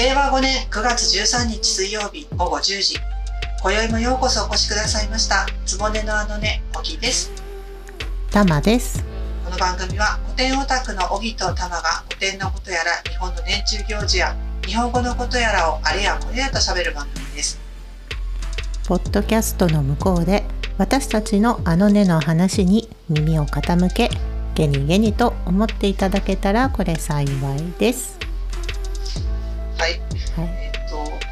令和5年9月13日水曜日午後10時。今宵もようこそお越しくださいました。つぼねのあのねおぎです。たまです。この番組は古典オタクのおぎとたまが古典のことやら日本の年中行事や日本語のことやらをあれやこれやと喋る番組です。ポッドキャストの向こうで私たちのあのねの話に耳を傾けゲニゲニと思っていただけたらこれ幸いですはい、はいえっと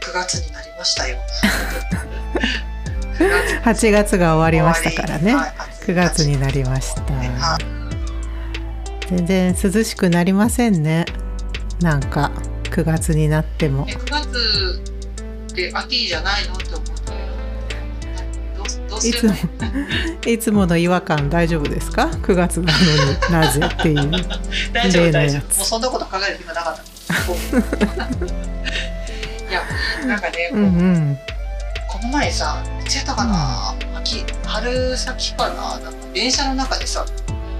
9月になりましたよ。9月8月が終わりましたからね。はい。9月になりました。はい。全然涼しくなりませんね。なんか9月になっても。え9月って秋じゃないのって思っうどうすれいつもば いつもの違和感大丈夫ですか？9月なのになぜっていう。大丈夫大丈夫。もうそんなこと考える暇なかったいやなんかね、うんうん。この前さいつやったかな、秋春先かななんか電車の中でさ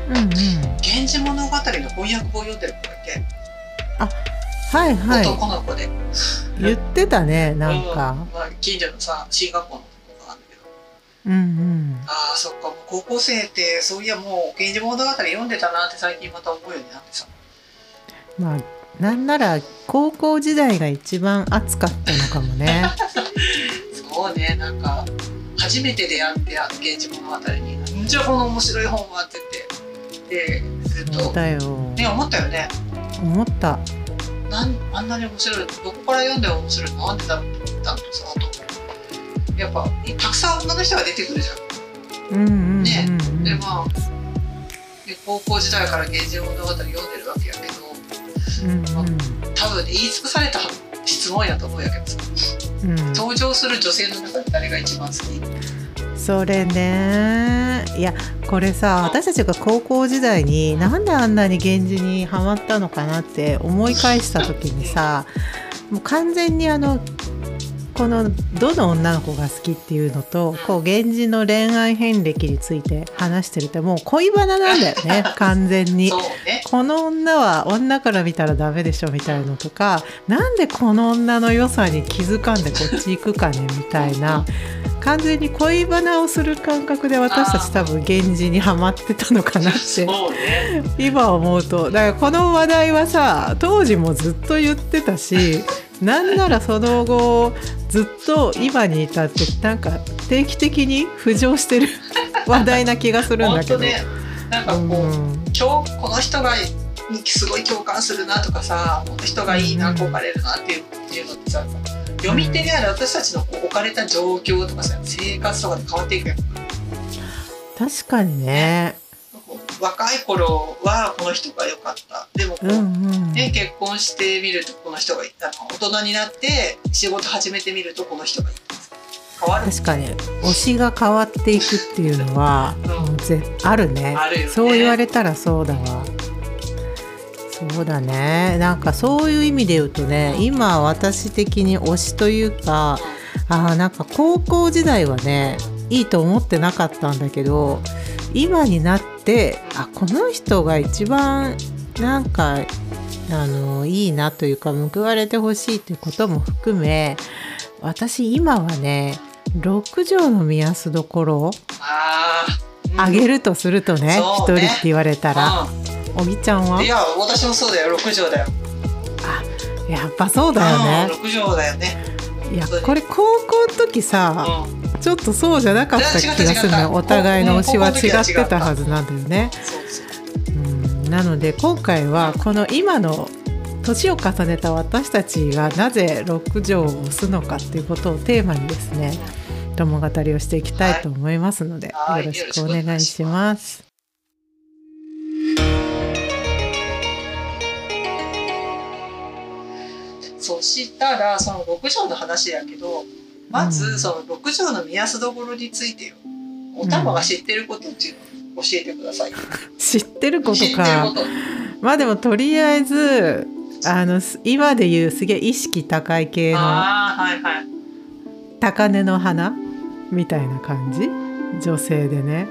うんうん「源氏物語」の翻訳本読んでる子がいて、はいはい。男の子で。言ってたねなんか。うんまあ、近所のさ進学校の子なんだけど。うんうん。ああそっか。もう高校生ってそういやもう「源氏物語」読んでたなって最近また思うようになってさ。まあなんなら高校時代が一番熱かったのかもね。そうねなんか初めて出会って「源氏物語」に「なんじゃこの面白い本は」っててでずっとね思ったよね。思った。なんあんなに面白いどこから読んでも面白いなんでだろうと思ったのとさあとやっぱたくさん女の人が出てくるじゃん。うんうんうんうん。ね。でまあで高校時代から「源氏物語」読んでるわけやけどうんうん。多分ね言い尽くされた質問やと思うんやけどさ。うん登場する女性の中で誰が一番好き？それね。いやこれさ私たちが高校時代になんであんなに源氏にハマったのかなって思い返した時にさもう完全にあのこのどの女の子が好きっていうのとこう源氏の恋愛遍歴について話してるってもう恋バナなんだよね 完全に。ね。この女は女から見たらダメでしょみたいのとかなんでこの女の良さに気づかんでこっち行くかねみたいな。完全に恋バナをする感覚で私たち多分源氏にはまってたのかなって。ね。今思うと。だからこの話題はさ当時もずっと言ってたしなんならその後ずっと今に至ってなんか定期的に浮上してる 話題な気がするんだけど。ねなんかこう、うん今日この人がにすごい共感するなとかさこの人がいいなうん憧れるなっていうっていうのってさ読み手である私たちのこう置かれた状況とかさ生活とかで変わっていくやん確かにね。若い頃はこの人が良かった。でもこう、うんうん。ね、結婚してみるとこの人がいいあの大人になって仕事始めてみるとこの人がいい変わる。確かに。推しが変わっていくっていうのは、うん。ぜあるね。ね。そう言われたらそうだわ。そうだね。なんかそういう意味で言うとね今私的に推しというかあーなんか高校時代はねいいと思ってなかったんだけど今になってあこの人が一番なんかあのいいなというか報われてほしいということも含め私今はね六条の目安どころをあげるとするとね一、そうね。人って言われたら。おぎちゃんはいや私もそうだよ。6畳だよ。あやっぱそうだよね。うん、6畳だよね。いやこれ高校の時さ、うんちょっとそうじゃなかった気がするの。よお互いの推しは違ってたはずなんだよね。なので今回はこの今の年を重ねた私たちがなぜ六条を押すのかっていうことをテーマにですね共語りをしていきたいと思いますので、はいよろしくお願いします。そしたらその6畳の話やけどまうん。ずその6畳の目安どころについてよ。おたまが知ってることっていうのを教えてください、知ってること知ってるかこと。まあでもとりあえずあのす今で言うすげえ意識高い系の高嶺の花みたいな感じ？女性でね。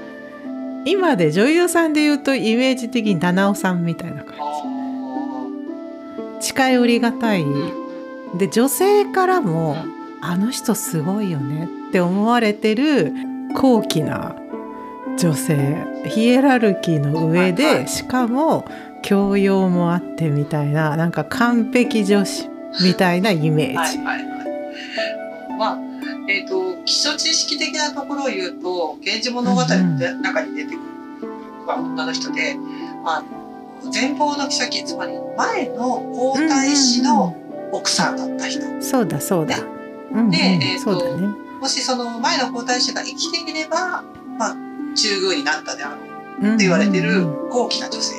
今で女優さんで言うとイメージ的に七尾さんみたいな感あ近寄りがたい、うん。で女性からも、うんあの人すごいよねって思われてる高貴な女性ヒエラルキーの上で、しかも教養もあってみたいななんか完璧女子みたいなイメージ。はいはいはい。まあ、えっ、と、基礎知識的なところを言うと、源氏物語の中に出てくるのが女の人で、あの、前方の妃、つまり前の皇太子の奥さんだった人。そうだそうだ。うんうんでえーとね。もしその前の皇太子が生きていれば、まあ、中宮になったであろうって言われてる高貴な女性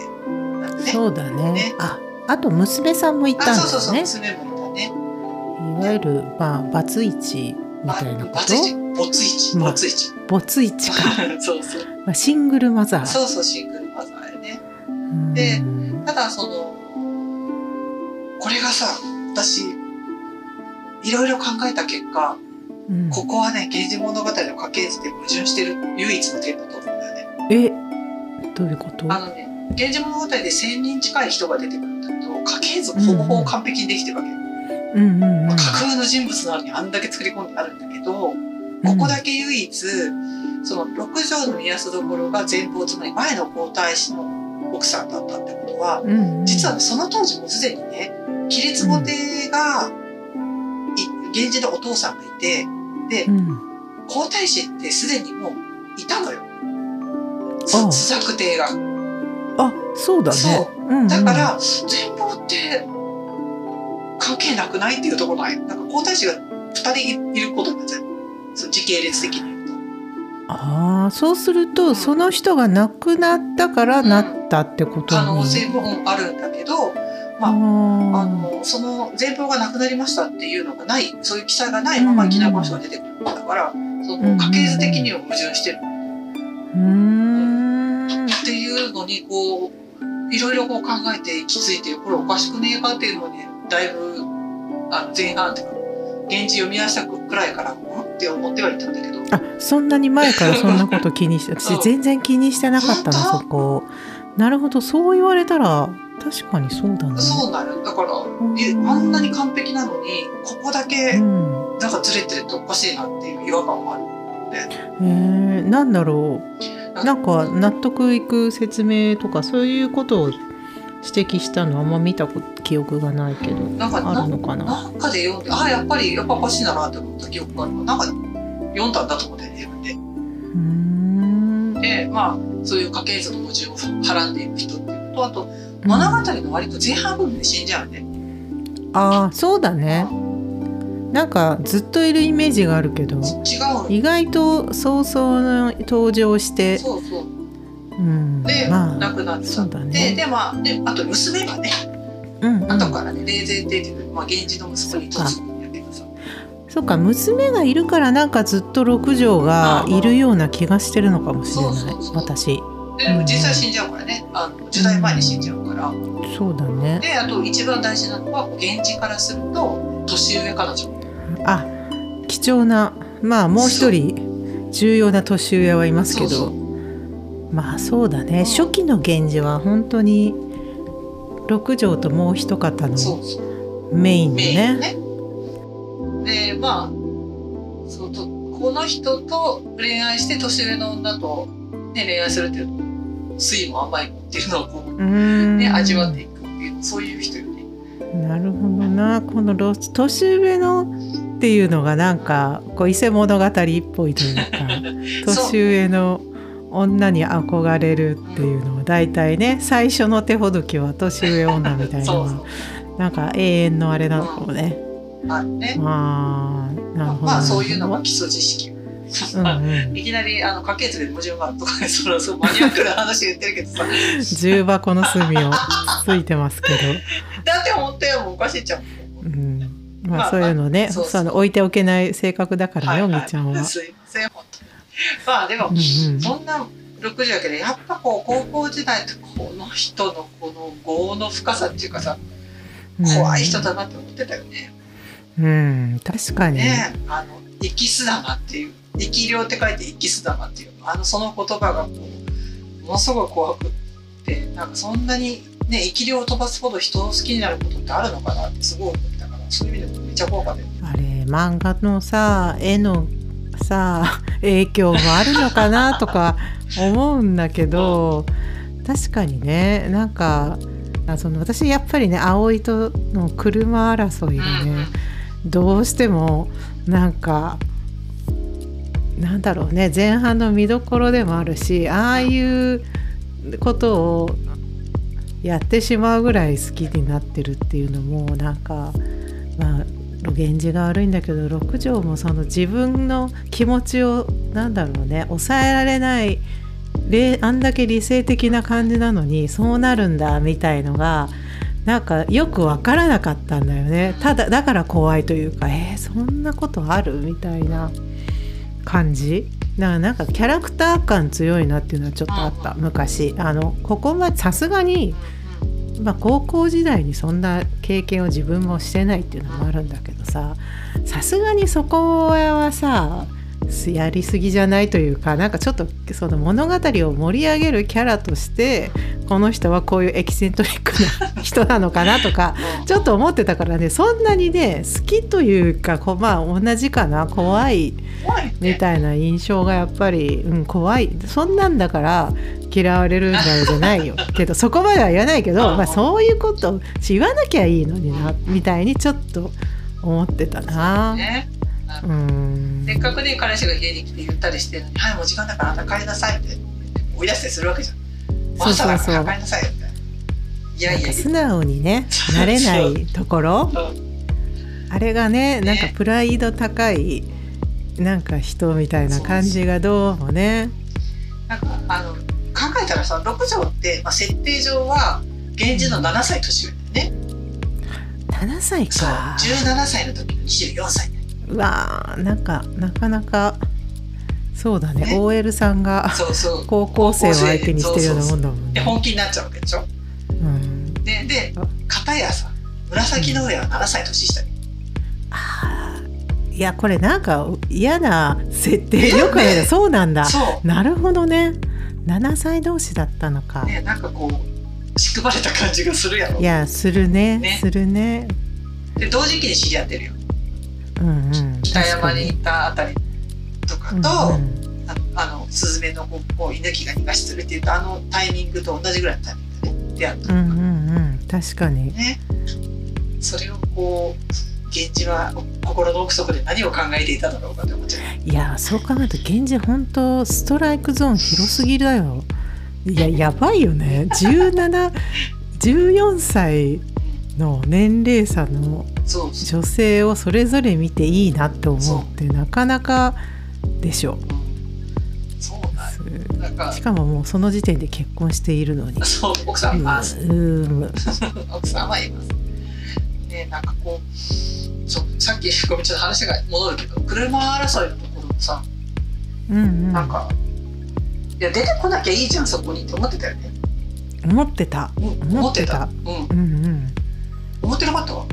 なんでね。そうだねねああと娘さんもいたんあ、だそうそうそう、よね娘もいたね。いわゆるまあバツイチみたいなこと？バツイチ、ボツイチ、まあボツイチ。ボツイチか、そうそう。まあ、シングルマザーそうそう、シングルマザーやね。うんでただ、その、これがさ、私、いろいろ考えた結果、うん。ここはね、源氏物語の家系図で矛盾してる唯一の点だと思うんだよね。えどういうこと？あのね、源氏物語で1000人近い人が出てくるんだけど、家系図ほぼほぼ完璧にできてるわけ。うんうんうん。まあ架空の人物なのにあんだけ作り込んであるんだけど、ここだけ唯一、その六条の宮安所が前方、つまり前の皇太子の奥さんだったってことは、うんうん。実はね、その当時もうすでにね、亀裂御帝が、い源氏のお父さんがいて、でう、ん皇太子ってすでにもういたのよ。朱雀帝が。あそうだねそううんうんだから、前方って関係なくないっていうところない。なんか皇太子が二人いることになっちゃう。その時系列的に言うと。ああそうするとその人が亡くなったからなったってことに可能性もあるんだけど、まあ、ああのその前方がなくなりましたっていうのがないそういう記載がないままいきなりこの人が出てくるんだから、その家系図的には矛盾してる。っていうのにこういろいろこう考えて行き着いてこれおかしくねえかっていうのにだいぶあの前半っていうか現地読み出したくらいからうんって思ってはいたんだけど。あそんなに前からそんなこと気にして私 全然気にしてなかったな本当そこなるほどそう言われたら確かにそうだね。そうなる。だからうん。えあんなに完璧なのにここだけうん。なんかずれてるっておかしいなっていう違和感もある。えー、なんだろう。なんか納得いく説明とかそういうことを指摘したのあんま見た記憶がないけどなんかあるのかな？なんかで読んで、あやっぱりやっぱおかしいなって思った記憶がある。なんか読んだんだと思って自分で。うーん。で、まあそういう家系図の矛盾をはらんでいく人っていうのと、あと物語の割と前半部分で死んじゃうね。ああそうだね。なんかずっといるイメージがあるけど。違うの。意外と早々の登場して。そうそう。うんで、まあ亡くなっちゃそうだね。でまあであと娘がね、うんうん。後からね霊前帝っていうまあ源氏の息子に嫁ぐんやけどさ。そうか。娘がいるからなんかずっと六条がいるような気がしてるのかもしれない。私で実際死んじゃうからね、あの10代前に死んじゃうから。そうだねであと一番大事なのは源氏からすると年上彼女。あ貴重なまあもう一人重要な年上はいますけどそうそうまあそうだね初期の源氏は本当に六条ともう一方のそうそう。メインのメインねね。でまあそうとこの人と恋愛して年上の女と、ね、恋愛するっていう酸いも甘いもっていうのをこう、ね、味わっていくっていうそういう人よね。なるほどなこのロ年上のっていうのがなんかこう伊勢物語っぽいというか 年上の女に憧れるっていうのは大体ね最初の手ほどきは年上女みたいなそなんか永遠のあれなのかもね。うあるね。まあなるほどまあそういうのがが基礎知識。うんうん、いきなりあの家系図で矛盾があるとかね、そのそうマニアックな話言ってるけどさ、重箱の隅をついてますけど、だって思ったよもうおかしいじゃん。うん、ままああそういうのね、そうその置いておけない性格だからよ、みーちゃんは。すいません本当に。まあでも、うんうんそんな60やけどやっぱこう高校時代ってこの人のこの業の深さっていうかさ怖い人だなって思ってたよね。うん、確かに。ねあの生きす玉っていう生き量って書いて生きす玉っていうあのその言葉がこうものすごい怖くってなんかそんなにね生き量を飛ばすほど人を好きになることってあるのかなってすごい思ったからそういう意味でもめっちゃ怖かったよあれ漫画のさ絵のさ 影響もあるのかなとか思うんだけど確かにねなんかあその私やっぱりね葵との車争いがね、どうしてもなんかなんだろうね前半の見どころでもあるしああいうことをやってしまうぐらい好きになってるっていうのもなんかまあ源氏が悪いんだけど六条もその自分の気持ちをなんだろうね抑えられないあんだけ理性的な感じなのにそうなるんだみたいのがなんかよく分からなかったんだよね。ただだから怖いというかえー、そんなことある？みたいな。感じ。だからなんかキャラクター感強いなっていうのはちょっとあった。昔。あのここまでさすがに、まあ、高校時代にそんな経験を自分もしてないっていうのもあるんだけどさ。さすがにそこはさやりすぎじゃないというかなんかちょっとその物語を盛り上げるキャラとしてこの人はこういうエキセントリックな人なのかなとか ちょっと思ってたからねそんなにね好きというかこまあ同じかな怖いみたいな印象がやっぱり、うん、怖い。そんなんだから嫌われるんだよじゃないよ。けどそこまでは言わないけど、まあ、そういうこと言わなきゃいいのになみたいにちょっと思ってたな。ねうんせっかくね彼氏が家に来て言ったりしてるのに「はいもう時間だからあんた帰りなさい」って追い出したりするわけじゃん。そうそうそう帰りなさいよみたいな。いやいや素直にねなれないところあれがねなんかプライド高いなんか人みたいな感じがどうもね。なんかあの考えたらさ六条って、まあ、設定上は源氏の7歳年上だよね。7歳か。そう17歳の時の24歳うわーなんかなかなかそうだねね OL さんが高校生を相手にしてるようなもんだもんね。で本気になっちゃうわけでしょ？うん、でで片やさ紫の上は7歳年下に。ああいやこれなんか嫌な設定よくねそうなんだなるほどね7歳同士だったのか。ねなんかこう仕組まれた感じがするやろ。いやするね、ね、するね。で同時期に知り合ってるよ。北山に行ったあたりとかと、うんうん、あのスズメのこう犬木が逃がしてるっていうとあのタイミングと同じぐらいのタイミングで出会ったうんうんうん確かにねそれをこう源氏は心の奥底で何を考えていただろうかって思っちゃう。いやそう考えると源氏本当ストライクゾーン広すぎだよ。いややばいよね。1714歳の年齢差の女性をそれぞれ見ていいなって思うってなかなかでしょ。うしかももうその時点で結婚しているのに。そう奥さんは、うん、奥さんはいます。ねなんかこうそさっきごめんちょっと話が戻るけど車争いのところもさ、うんうん、なんかいや出てこなきゃいいじゃんそこにって思ってたよね。思ってた。思ってた。うん、うん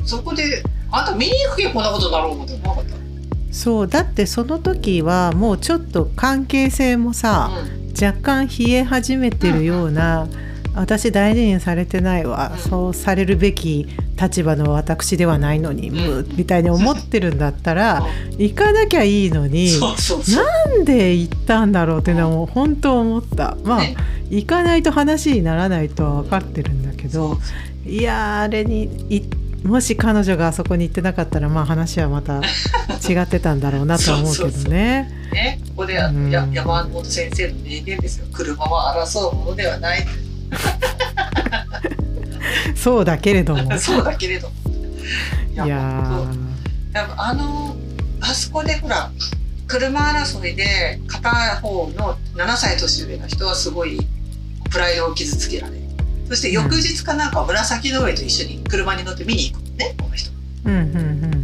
そこであんた見に行くけこんなことになろう思って思わなかった？そうだってその時はもうちょっと関係性もさ、うん、若干冷え始めてるような、うん。私大事にされてないわ、うん、そうされるべき立場の私ではないのに、うん、みたいに思ってるんだったら、行かなきゃいいのになんで行ったんだろうっていうのはもう本当思った。まあ、ね、行かないと話にならないとは分かってるんだけどいやあれにもし彼女があそこに行ってなかったらまあ話はまた違ってたんだろうなと 思うけどね。ねここで、うん、や山本先生の名言ですよ車は争うものではない。そうだけれども。そうだけれども。いややあのあそこでほら車争いで片方の7歳年上の人はすごいプライドを傷つけられる。そして翌日かなんか紫の上と一緒に車に乗って見に行くのねこの人。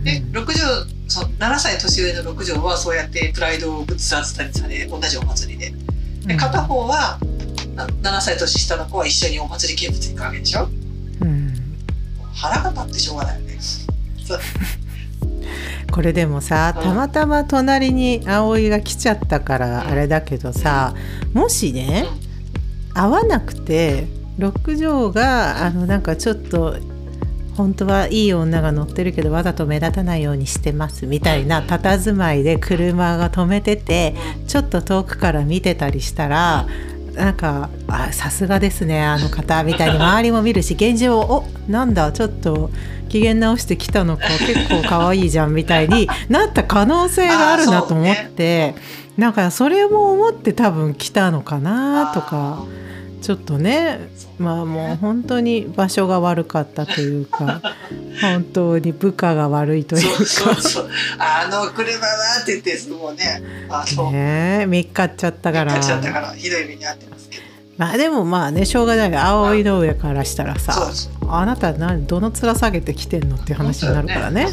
で六条そ7歳年上の六条はそうやってプライドをぶつらつたりされ同じお祭りで。で片方は7歳年下の子は一緒にお祭り見物に行くわけでしょ、うん、腹が立ってしょうがないよね。これでもさたまたま隣に葵が来ちゃったからあれだけどさ、もしね、会わなくて六条があのなんかちょっと本当はいい女が乗ってるけどわざと目立たないようにしてますみたいな佇まいで車が止めててちょっと遠くから見てたりしたらなんかさすがですねあの方みたいに周りも見るし現状をおなんだちょっと機嫌直してきたのか結構可愛いじゃんみたいになった可能性があるなと思って、なんかそれも思って多分来たのかなとか。ちょっとねまあもう本当に場所が悪かったというか 本当に部下が悪いというそうそうか。そう。あの車はって言ってもうねあの、ねえ見っかっちゃったから。ひどい目に遭ってますけど。まあでもまあねしょうがない。葵の上からしたらさあなた何どの面下げてきてんのっていう話になるからね。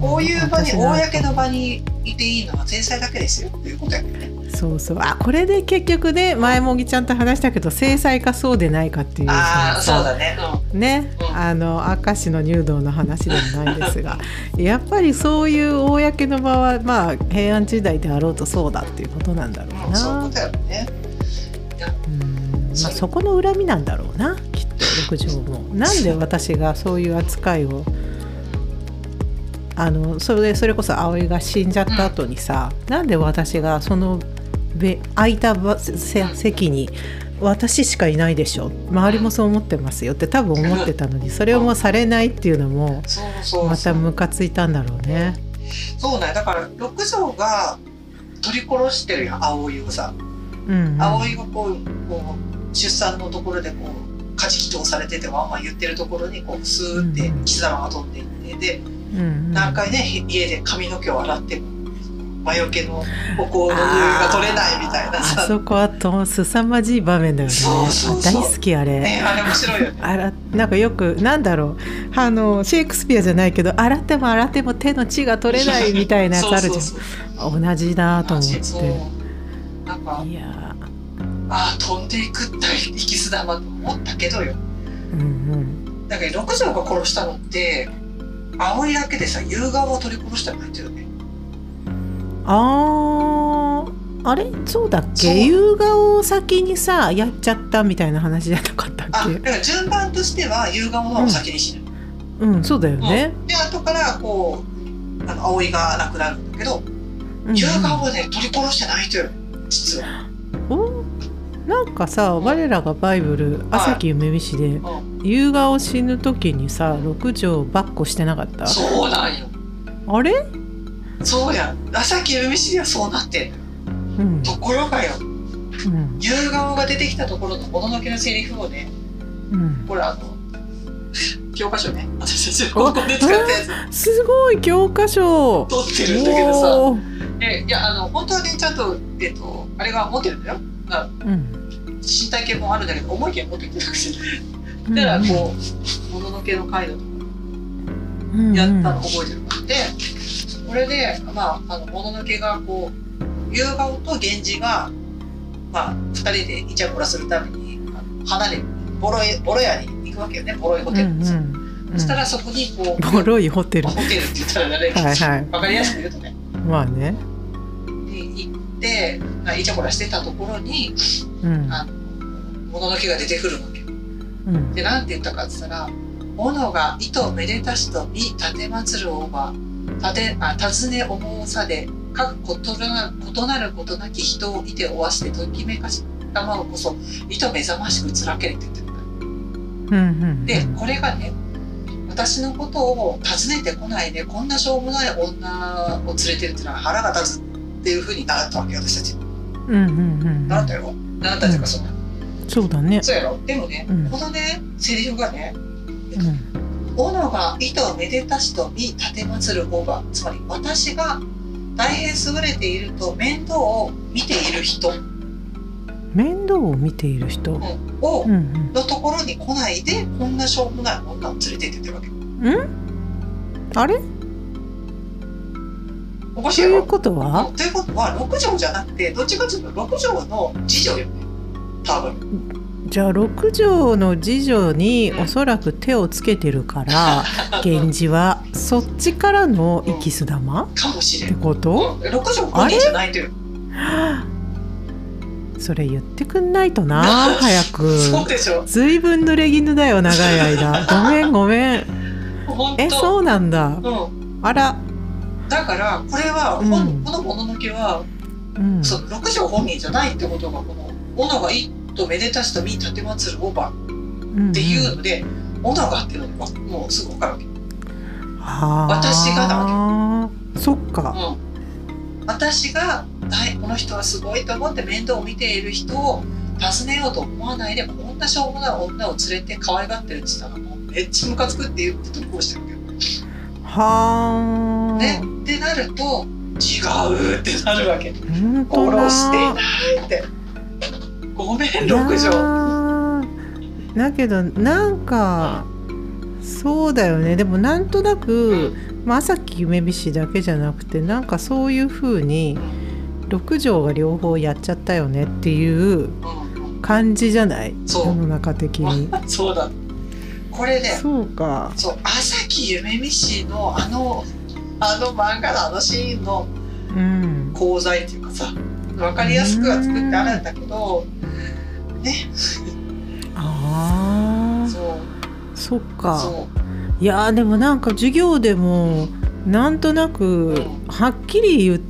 こういう場に公の場にいていいのは天才だけですよということやね。そうそう。あこれで結局ね前もぎちゃんと話したけど制裁かそうでないかっていう。あそうだね。ね、うん。あの明石の入道の話でもないですが やっぱりそういう公の場はまあ平安時代であろうとそうだっていうことなんだろうん、ううん、そういうなことやろねう。ん、まあ、そこの恨みなんだろうなきっと六条も。なんで私がそういう扱いをあのそれそれこそ葵が死んじゃった後にさ、なんで私がそのべ空いた席に私しかいないでしょ？周りもそう思ってますよって多分思ってたのにそれをもうされないっていうのもまたムカついたんだろうね。そうなんやだから六条が取り殺してるやん葵をさ。うんうん、葵がこうこう出産のところでこう家事祈祷されててワンワン言ってるところにこうスーってうん貴様が飛んでいってでうんうん。何回ね家で髪の毛を洗っても魔除けのお香の匂いが取れないみたいな。あさそこはと凄まじい場面だよね。大好きあれ、ねあれ面白いよね。あらなんかよくなんだろう。あのシェイクスピアじゃないけど洗っても洗っても手の血が取れないみたいなやつあるじゃん。同じだと思って。なんかいや。ああ飛んでいくった生きすだまと思ったけどよ。ーうんうん。だけど六条が殺したのって葵だけでさ夕顔を取り殺したんないよねあーあれ？そうだっけ？夕顔を先にさやっちゃったみたいな話じゃなかったっけ？あだから順番としては夕顔の先に死ぬ、うん。そうだよね、で後からこうあの葵が亡くなるんだけど、うんうん。夕顔はね取り殺してないとよ実は、おなんかさ我らがバイブル朝木夢見氏でう夕顔死ぬ時にさ六条ばっこしてなかった？ん、そうなんよ。あれ？そうや朝木海市ではそうなってうん。ところがよ。うん。夕顔が出てきたところのもののけのセリフをねうん。これあの教科書ね。私たち高校で使ったやつ。すごい教科書。取ってるんだけどさ。えいやあの本当はねちゃんとえっとあれが持ってるんだよ。あうん身体系もあるんだけど重い系持ってきてなくて。だからこうもののけの回路。とかうんやったの覚えてるからでこれでまああのもののけがこう夕顔と源氏がまあ二人でイチャコラするためにあの離れボロいボロ屋に行くわけよね。ボロいホテルにさ、うんうんそしたらそこにこう、ボロいホテル。ホテルって言ったらあれはいはい。わかりやすく言うとね。まあね。に行ってまあイチャコラしてたところにうん。あもののけが出てくるわけ。うん。でなんて言ったかって言ったら「斧が糸めでたしと見立てまつるおばたてあ尋ね思うさで各異な異なることなき人をいておわしてときめかしたまうこそ糸目覚ましくつらけれ」って言ってるんだようんうん。でこれがね私のことを訪ねてこないでこんなしょうもない女を連れてるっていうのは腹が立つっていうふうに習ったわけよ私たちうんうんうん。習ったよ。習ったっていうかそんな。そうだね。そうやろ？でもね、うん。このねセリフがねうん。斧が糸をめでたしと見立てまつる方がつまり私が大変優れていると面倒を見ている人。面倒を見ている人。うん。をうんうん。のところに来ないでこんなしょうもない女を連れてって言ってるわけ。あれ？おかしいということは？ということは六条じゃなくてどっちかというと六条の次女よね。多分。じゃあ六条の次女におそらく手をつけてるから 源氏はそっちからの生きす玉？かもしってれんこと？うん六条本人じゃないというそれ言ってくんないとな 早く。そうでしょ。随分濡れ衣だよ長い間。ごめんごめん。えそうなんだ。うん。あらだからこれは、うん。このもののけは、うん。その六条本人じゃないってことがこの「斧が一とめでたしとみ立てまつるおば」っていうので「斧が」っていうのがもうすぐ分かるわけ。私がなわけ。そっか。うん、私が、はい、この人はすごいと思って面倒を見ている人を訪ねようと思わないでこんなしょうもない女を連れて可愛がってるって言ったらもうめっちゃムカつくって言って投稿してるわけよ。はあ、ね、ってなると違うってなるわけ。殺していないって。ごめん六条。ーだけどなんかそうだよねでもなんとなく、まあ、朝木夢美氏だけじゃなくてなんかそういう風に六条が両方やっちゃったよねっていううん感じじゃない？そう世の中的に。そうだ。これね、そうか。そう朝木夢美氏のあのあの漫画のあのシーンのうん。功罪っていうかさ分かりやすくは作ってあるんだけどね。ああ、そう。そっか。そいやーでもなんか授業でもなんとなくはっきり言う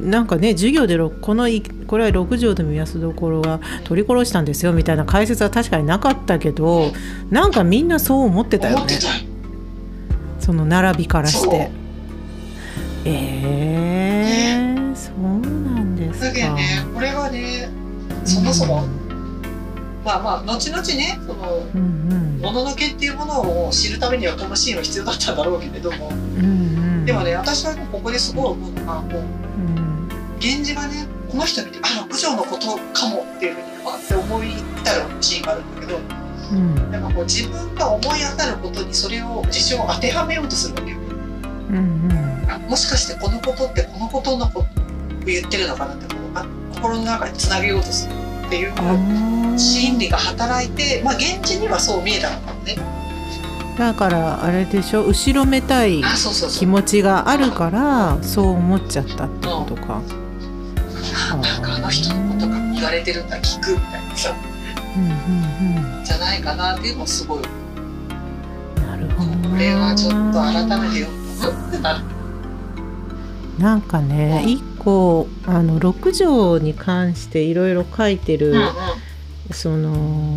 なんかね授業でろこのいこれは六条で目安どころが取り殺したんですよみたいな解説は確かになかったけどなんかみんなそう思ってうたよね。その並びからして。えー、そうなんですか。だけどね。これはねそもそも、まあまあ後々ねそのうんうん。もののけっていうものを知るためにはこのシーンは必要だったんだろうけれども。うんうん。でもね私はここですごい思うのがもううん源氏がねこの人見てあ六条のことかもっていうふうにパって思い至るシーンがあるんだけどうん。なんかこう自分が思い当たることにそれを事象を当てはめようとするわけよ。うんうん。あもしかしてこのことってこのことのことを言ってるのかなってこうあ心の中につなげようとするっていう心理が働いてまあ現地にはそう見えたのかもね。だからあれでしょ後ろめたい。気持ちがあるからそう思っちゃったってことか。あなんかあの人のことが言われてるんだ聞くみたいなさうんうんうんじゃないかなっていうのもすごいなるほどなこれはちょっと改めてよくなる。なんかねうん。一個あの六条に関していろいろ書いてる、うんうん。その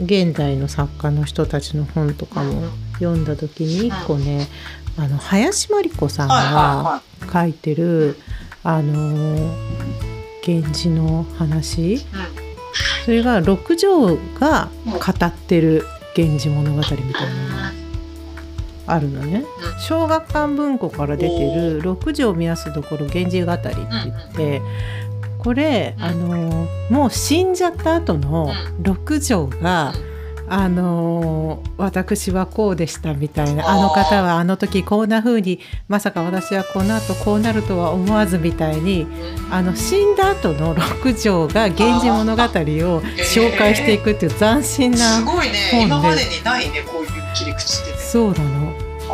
現代の作家の人たちの本とかも読んだ時に一個ね、あの林真理子さんはいがは書いてるあの源氏の話。それが六条が語ってる「源氏物語」みたいなあるのね。小学館文庫から出てる「六条目安どころ源氏語」って言ってこれうん。あのもう死んじゃった後の六条があの私はこうでしたみたいなあの方はあの時こんな風にまさか私はこの後こうなるとは思わずみたいにあの死んだ後の六条が「源氏物語」を紹介していくっていう斬新なすごいね。本で。今までにないねこういう切り口ってね。そうなの。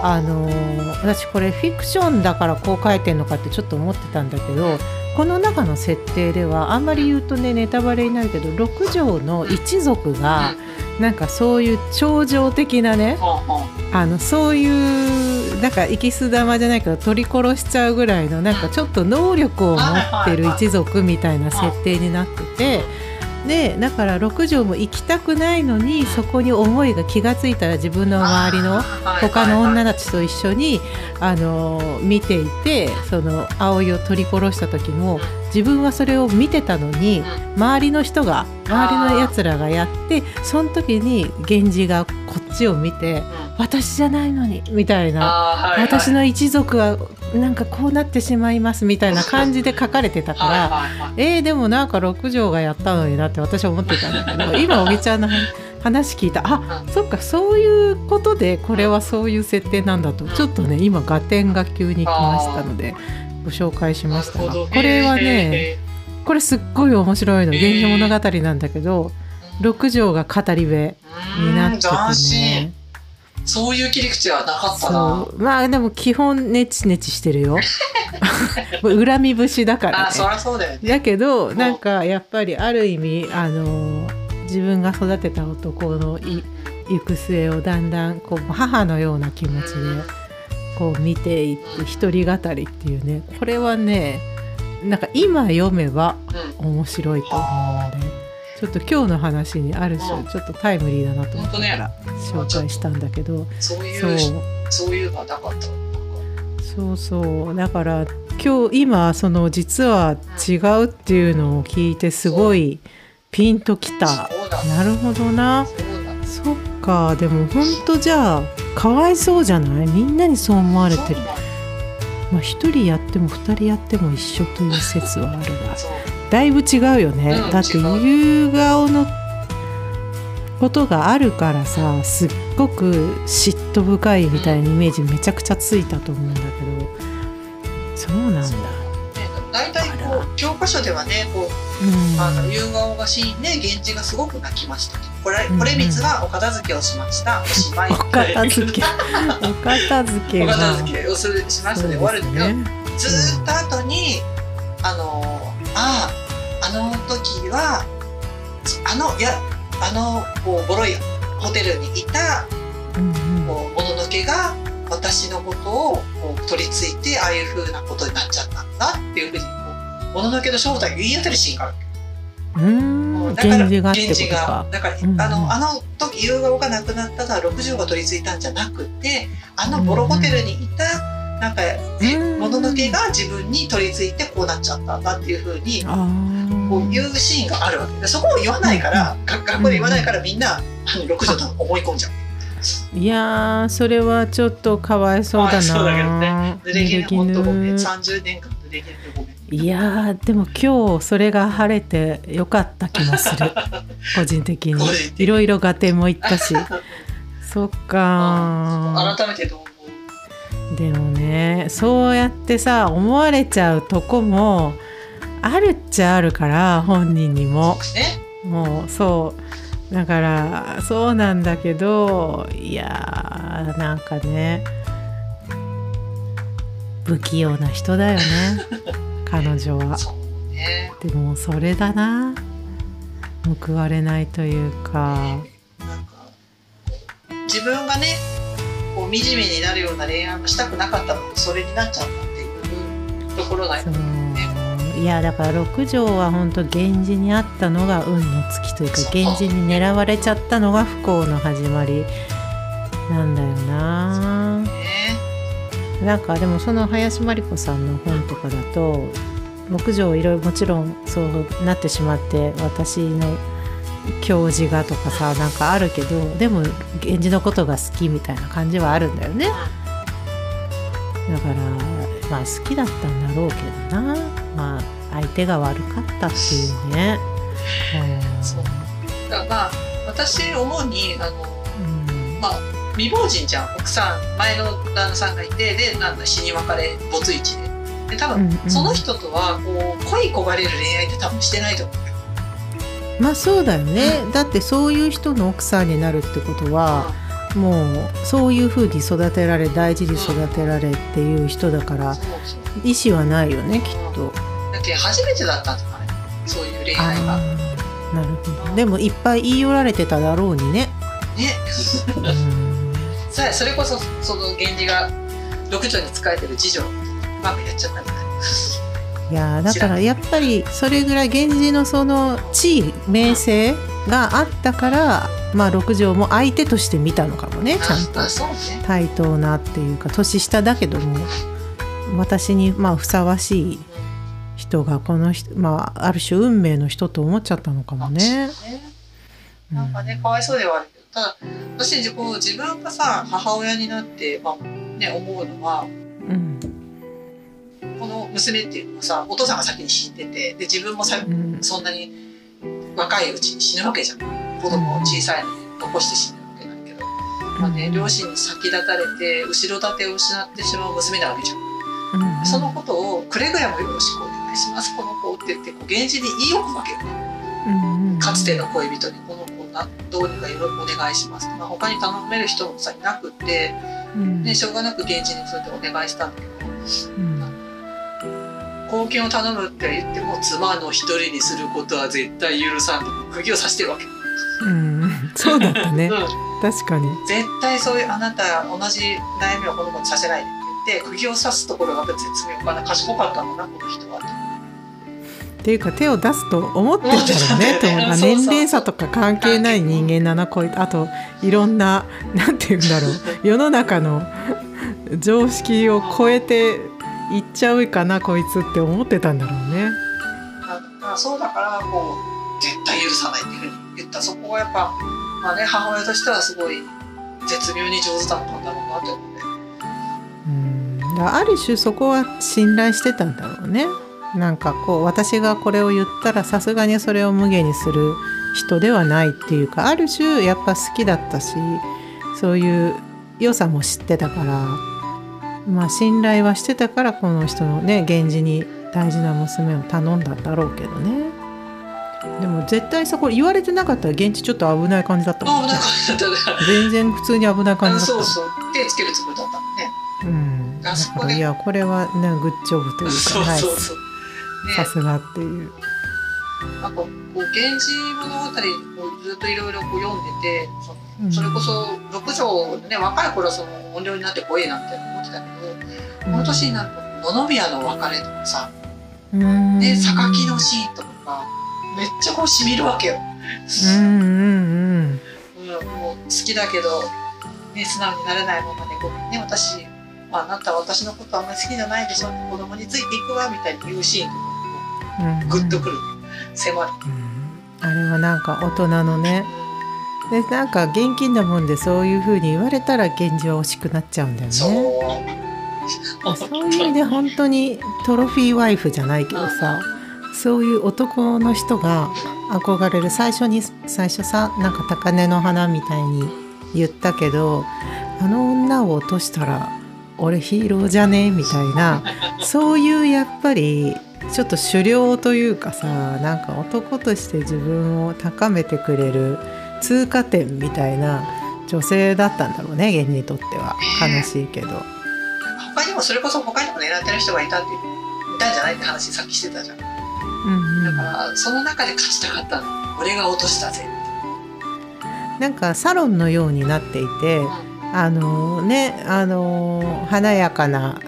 あのー私これフィクションだからこう書いてんのかってちょっと思ってたんだけどこの中の設定ではあんまり言うとねネタバレになるけど六条の一族がなんかそういう超常的なねあのそういうなんか生きす玉じゃないけど取り殺しちゃうぐらいのなんかちょっと能力を持ってる一族みたいな設定になってて。でだから六条も行きたくないのにそこに思いが気がついたら自分の周りの他の女たちと一緒にあの見ていてその葵を取り殺した時も自分はそれを見てたのに周りの人が周りのやつらがやってその時に源氏がこっちを見て「私じゃないのに」みたいな「私の一族はなんかこうなってしまいます」みたいな感じで書かれてたから。えー、でもなんか六条がやったのになって私は思ってたんだけど 今おぎちゃんの話聞いた。あそっかそういうことでこれはそういう設定なんだと。ちょっとね今合点が急に来ましたのでご紹介しました。がこれはねこれすっごい面白いの「源氏物語」なんだけど六条が語り部になっててね。そういう切り口はなかったな。そう。まあでも基本ネチネチしてるよ。恨み節だからね。あそりゃそうだよね。だけどなんかやっぱりある意味あの自分が育てた男のい行く末をだんだんこう母のような気持ちでこう見ていって一人語りっていうね。これはねなんか今読めばうん。面白いと思うのでちょっと今日の話にある種うん。ちょっとタイムリーだなと思ったから紹介したんだけどそういそう。のはなかった。そうそう。だから今日今その実は違うっていうのを聞いてすごいピンときた。なるほどな。そっか。でもほんとじゃあかわいそうじゃない？みんなにそう思われてる。まあ一人やっても二人やっても一緒という説はあるがだいぶ違うよね、うんだって違夕顔のことがあるからさすっごく嫉妬深いみたいなイメージめちゃくちゃついたと思うんだけど。そうなんだ教科書ではねこううん。あの夕顔がシーンで源氏がすごく泣きました。とこれうんこれ光がお片付けをしました。おしまいお片付け。お片付けおが片付けをするしましたで終わるんだけど、ねずーっと後にあのあああの時はあのいやあのこうボロいホテルにいたうんうん。こうもののけが私のことをこう取り付いてああいう風なことになっちゃったんだっていうふうにもののけの正体を言い当たるシーンがある。うーん。だから源氏ががだから、うんうん。あのあの時夕顔がなくなったのは60が取り付いたんじゃなくてあのボロホテルにいたなんかうん。もののけが自分に取り付いてこうなっちゃったんだっていうふうにこういうシーンがあるわけ。でそこを言わないから、が学校で言わないからみんな六条だと思い込んじゃう。いやーそれはちょっとかわいそうだなそうだけどね。濡れ衣本当ごめん濡れ30年間濡れ衣でごめん。衣いやーでも今日それが晴れてよかった気もする。個人的に。いろいろ合点もいったし。そっか改めてどう思う？でもねそうやってさ思われちゃうとこもあるっちゃあるから本人にも。ね。もうそう。だからそうなんだけどいやーなんかね不器用な人だよね 彼女は。ねでもそれだな。報われないというか。なんか自分がねこう惨めになるような恋愛もしたくなかったのにそれになっちゃったっていうところがいやだから六条は本当源氏にあったのが運の尽きというか源氏に狙われちゃったのが不幸の始まりなんだよな。ねなんかでもその林真理子さんの本とかだと六条いろいろもちろんそうなってしまって私の教授がとかさなんかあるけどでも源氏のことが好きみたいな感じはあるんだよね。だからまあ好きだったんだろうけどな。まあ相手が悪かったっていうね。う。ん。そうだからまあ私思うにあのうん。まあ未亡人じゃん奥さん前の旦那さんがいてでなんだ死に別れ没一で。で多分、うんうん。その人とはこう恋焦がれる恋愛って多分してないと思うよ。まあそうだよね。だってそういう人の奥さんになるってことは、もうそういう風に育てられ大事に育てられっていう人だからそうそう意思はないよねきっと。だって初めてだったんじゃないそういう恋あ愛が。なるほど。でもいっぱい言い寄られてただろうにね。うんそれこそその源氏が六条に仕えてる次女うまくやっちゃったみたいいやーだからやっぱりそれぐらい源氏のその地位名声があったから、まあ六条も相手として見たのかもねちゃんと。対等なっていうか年下だけども私にまあふさわしい人がこの人まあある種運命の人と思っちゃったのかもね。なんかねかわいそうではあるた。だ私こう自分がさ母親になって、まあね、思うのはうん。この娘っていうのはさお父さんが先に死んでてで自分もさうん。そんなに若いうちに死ぬわけじゃん。子供を小さいのに残して死ぬわけだけど、まあね、両親に先立たれて後ろ盾を失ってしまう娘なわけじゃん。うん。そのことをくれぐれもよろしくお願いします。この子って言ってこう源氏に言い置くわけよね。うんうん。かつての恋人にこのなどうにかお願いします、まあ、他に頼める人もさいなくって、うん。ね、しょうがなく現地にそうやってお願いしたんだけど。うん。貢献を頼むって言っても妻の一人にすることは絶対許さんって釘を刺してるわけ、うん、そうだったね。うん、確かに。絶対そういうあなた同じ悩みを子供にさせないでって言って釘を刺すところが絶妙。かな賢かったのなこの人はっていうか手を出すと思ってたよね年齢差とか関係ない人間だなこいつあといろんな なんて言うんだろう。世の中の常識を超えていっちゃうかなこいつって思ってたんだろうね。そうだからこう絶対許さないっていうふうに言った。そこはやっぱまあね母親としてはすごい絶妙に上手だったんだろうなって思って。うん。ある種そこは信頼してたんだろうね。なんかこう私がこれを言ったらさすがにそれを無下にする人ではないっていうかある種やっぱ好きだったしそういう良さも知ってたからまあ信頼はしてたからこの人のね源氏に大事な娘を頼んだんだろうけどね。でも絶対さこれ言われてなかったら源氏ちょっと危ない感じだったもんね。全然普通に危ない感あじだった。そうそう。手つけるつもりだったのね。うん、だあそこいやこれはねグッジョブというかナイスさすがっていう。なんかこう「源氏物語」をずっといろいろ読んでてそれこそ六条でね若い頃はその音量になって怖えなって思ってたけどこの年になると野々宮の別れとかさうん。で榊のシーンとかがめっちゃこうしみるわけよ。うんうんうん。うん、もう好きだけど、ね、素直になれないままでね。私、まあ、あなたは私のことあんまり好きじゃないでしょ子供についていくわみたいに言うシーンとかグッとくる、迫る。うん。あれはなんか大人のね。でなんか現金なもんでそういう風に言われたら源氏は惜しくなっちゃうんだよね。そう。そういう意味で本当にトロフィーワイフじゃないけどさそういう男の人が憧れる。最初に最初さなんか高嶺の花みたいに言ったけどあの女を落としたら俺ヒーローじゃね？みたいな。そういうやっぱりちょっと狩猟というかさなんか男として自分を高めてくれる通過点みたいな女性だったんだろうね源氏にとっては。悲しいけど。他にもそれこそ他にも狙ってる人がいたっていたんじゃないって話さっきしてたじゃん。だうんうん。からその中で勝ちたかったの。俺が落としたぜ。なんかサロンのようになっていてあのねあの華やかな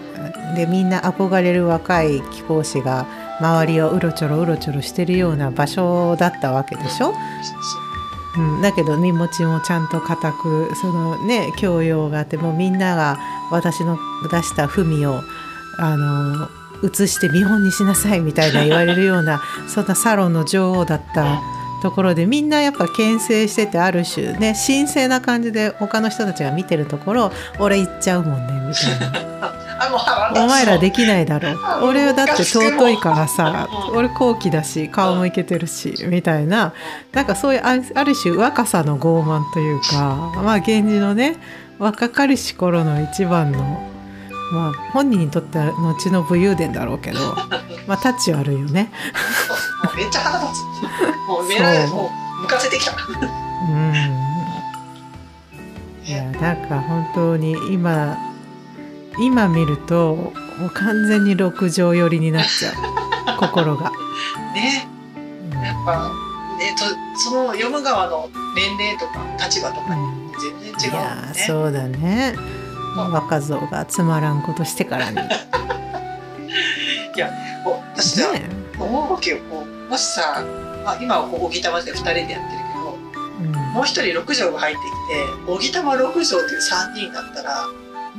でみんな憧れる若い貴公子が周りをうろちょろうろちょろしてるような場所だったわけでしょ、うん、だけど身持ちもちゃんと固くそのね教養があってもうみんなが私の出した文をあの移して見本にしなさいみたいな言われるようなそんなサロンの女王だったところでみんなやっぱ牽制しててある種ね神聖な感じで他の人たちが見てるところを俺行っちゃうもんねみたいなお前らできないだろあ俺はだって尊いからさうん。俺高貴だし顔もいけてるしみたいな。なんかそういうあある種若さの傲慢というかまあ源氏のね若かりし頃の一番のまあ本人にとっては後の武勇伝だろうけど まあタッチはあるよね。めっちゃ腹立つ。もう目られそう。もう向かせてきた。うん。いやなんか本当に今今見るともう完全に六条寄りになっちゃう。心が。ね。うん。やっぱねとその読む側の年齢とか立場とかにうん。全然違うもんいやそうだね。うん。若造がつまらんことしてからに。ねこう私さ、思うわけよこうもしさ、まあ、今はこう荻玉で2人でやってるけどうん。もう一人六条が入ってきて荻玉六条っていう3人だったら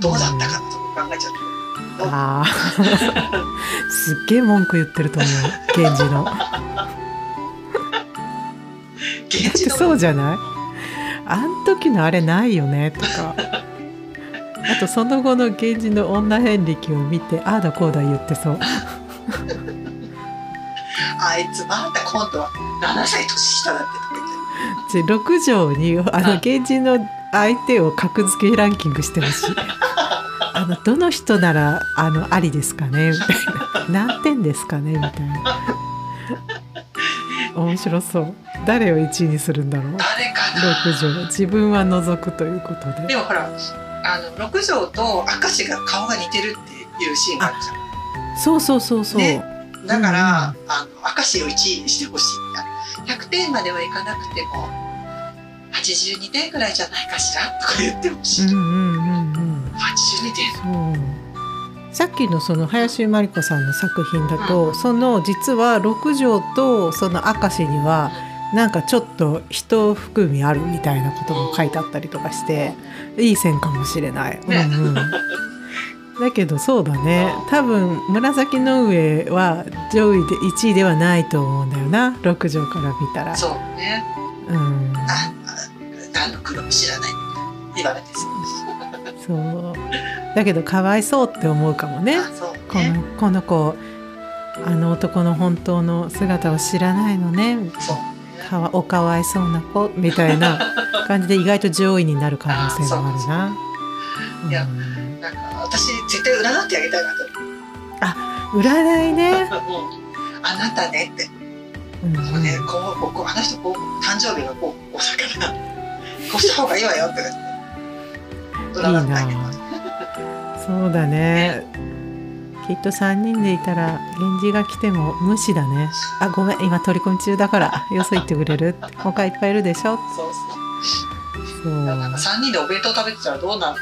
どうだったかって考えちゃって。あー。すっげえ文句言ってると思う源氏の。だってそうじゃない？あん時のあれないよねとか。あとその後の源氏の女遍歴を見てああだこうだ言ってそう。あいつまた今度は7歳年下だってとか言って。で六条にあのあ源氏の相手を格付けランキングしてほしい。あのどの人ならあのありですかねみたいな。何点ですかねみたいな。面白そう。誰を1位にするんだろう。誰かな。六条。自分は除くということで。でもほらあの六条と明石が顔が似てるっていうシーンがあるじゃん。そうそうそうそう、ね。だから、うん。あの明石を1位にしてほしいみたいな100点まではいかなくても82点ぐらいじゃないかしら？とか言ってほしい、うんうん82点そう。さっきのその林真理子さんの作品だと、その実は六条とその明石にはなんかちょっと人含みあるみたいなことも書いてあったりとかしていい線かもしれない。ね。うんうん。だけどそうだね。多分紫の上は上位で1位ではないと思うんだよな六条から見たら。そうね。うん、ああ何の黒も知らない言われてそう。そうだけどかわいそうって思うかもね。あそうこねのこの子あの男の本当の姿を知らないのね。かわおかわいそうな子みたいな 感じで意外と上位になる可能性もあるな。いやうん。なんか私絶対占ってあげたいなと。占いね。あなたねって。うん。こうねこうこうあの人こう誕生日がこうこうだからこうした方がいいわよって。言って占ってあげたそうだね。きっと3人でいたら源氏が来ても無視だね。あごめん今取り込み中だからよそ行ってくれる？他いっぱいいるでしょ？そうそうそうなんか3人でお弁当食べてたらどうな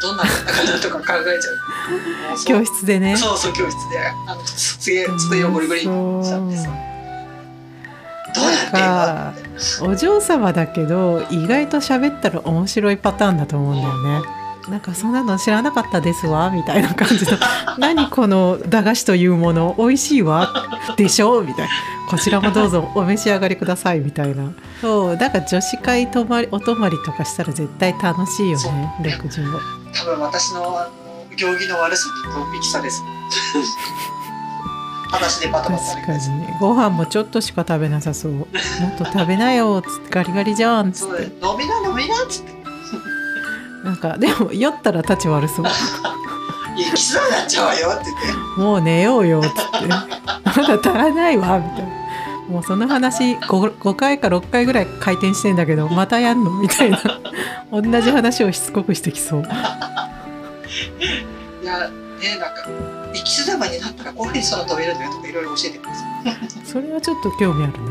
どんなのかなとか考えちゃう 教室でね。そうそう教室であの机机をゴリゴリにしちゃってさどうやってなんかお嬢様だけど意外と喋ったら面白いパターンだと思うんだよね。なんかそんなの知らなかったですわみたいな感じの。何この駄菓子というもの美味しいわでしょみたいな。こちらもどうぞお召し上がりくださいみたいな。そう。だから女子会泊まりお泊まりとかしたら絶対楽しいよねそう六条多分私のあの行儀の悪さにドン引きされず話でバタバタ確かに。ご飯もちょっとしか食べなさそう。もっと食べなよっつって。ガリガリじゃんっつって。飲みな飲みなっつってなんかでも酔ったら立ち悪そう。いやキスになっちゃうわよって言って。もう寝ようよっつって。まだ足らないわみたいな。もうその話 5, 5回か6回ぐらい回転してんだけどまたやんのみたいな。同じ話をしつこくしてきそう。いやねなんか生きす玉になったらこういうふうに空飛べるんだよとかいろいろ教えてください。それはちょっと興味あるな。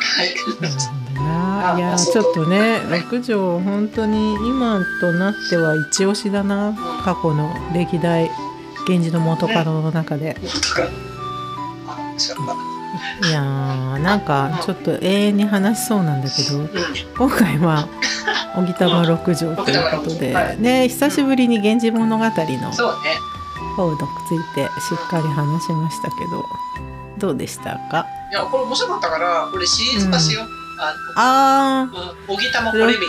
はいな。いやちょっとね六条本当に今となっては一押しだな。過去の歴代源氏の元カノの中で。いやーなんかちょっと永遠に話しそうなんだけど今回は小木玉六条ということで、ね久しぶりに「源氏物語」の方についてしっかり話しましたけどどうでしたか？いやこれ面白かったからこれシリーズ化しよう、あー。あのうん小木玉これ道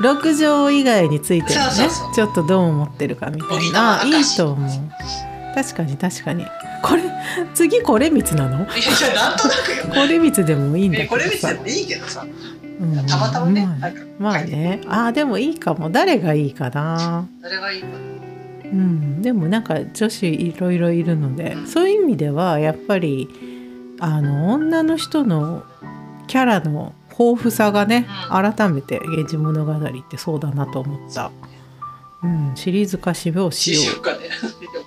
六条以外についてもね。ちょっとどう思ってるかみたいな。玉いいと思う。確かに確かに。これ次これ光なの？いやいやなんとなくよ。これ光でもいいんだけどえこれ道さでもいいけどさ。うんたまたまね、まあね。あーでもいいかも。誰がいいかな。誰がいいかな。うん、でもなんか女子いろいろいるので。そういう意味ではやっぱりあの女の人のキャラの豊富さがね、うん。改めて「源氏物語」ってそうだなと思った、うん、シリーズ化しようしよ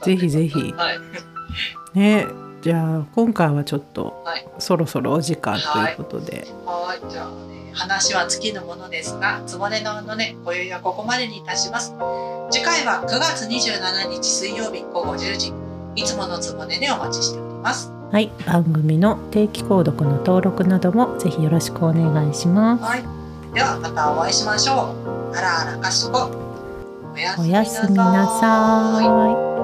う。ぜひぜひ。はいねじゃあ今回はちょっとはい。そろそろお時間ということで、はい、じゃあ、ね、話は尽きぬものですが、つぼねののね、今宵はここまでにいたします。次回は9月27日水曜日午後10時、いつものつぼねでお待ちしております。はい、番組の定期購読の登録などもぜひよろしくお願いしますはい。では、またお会いしましょう。あらあらかしこ。おやすおみなさい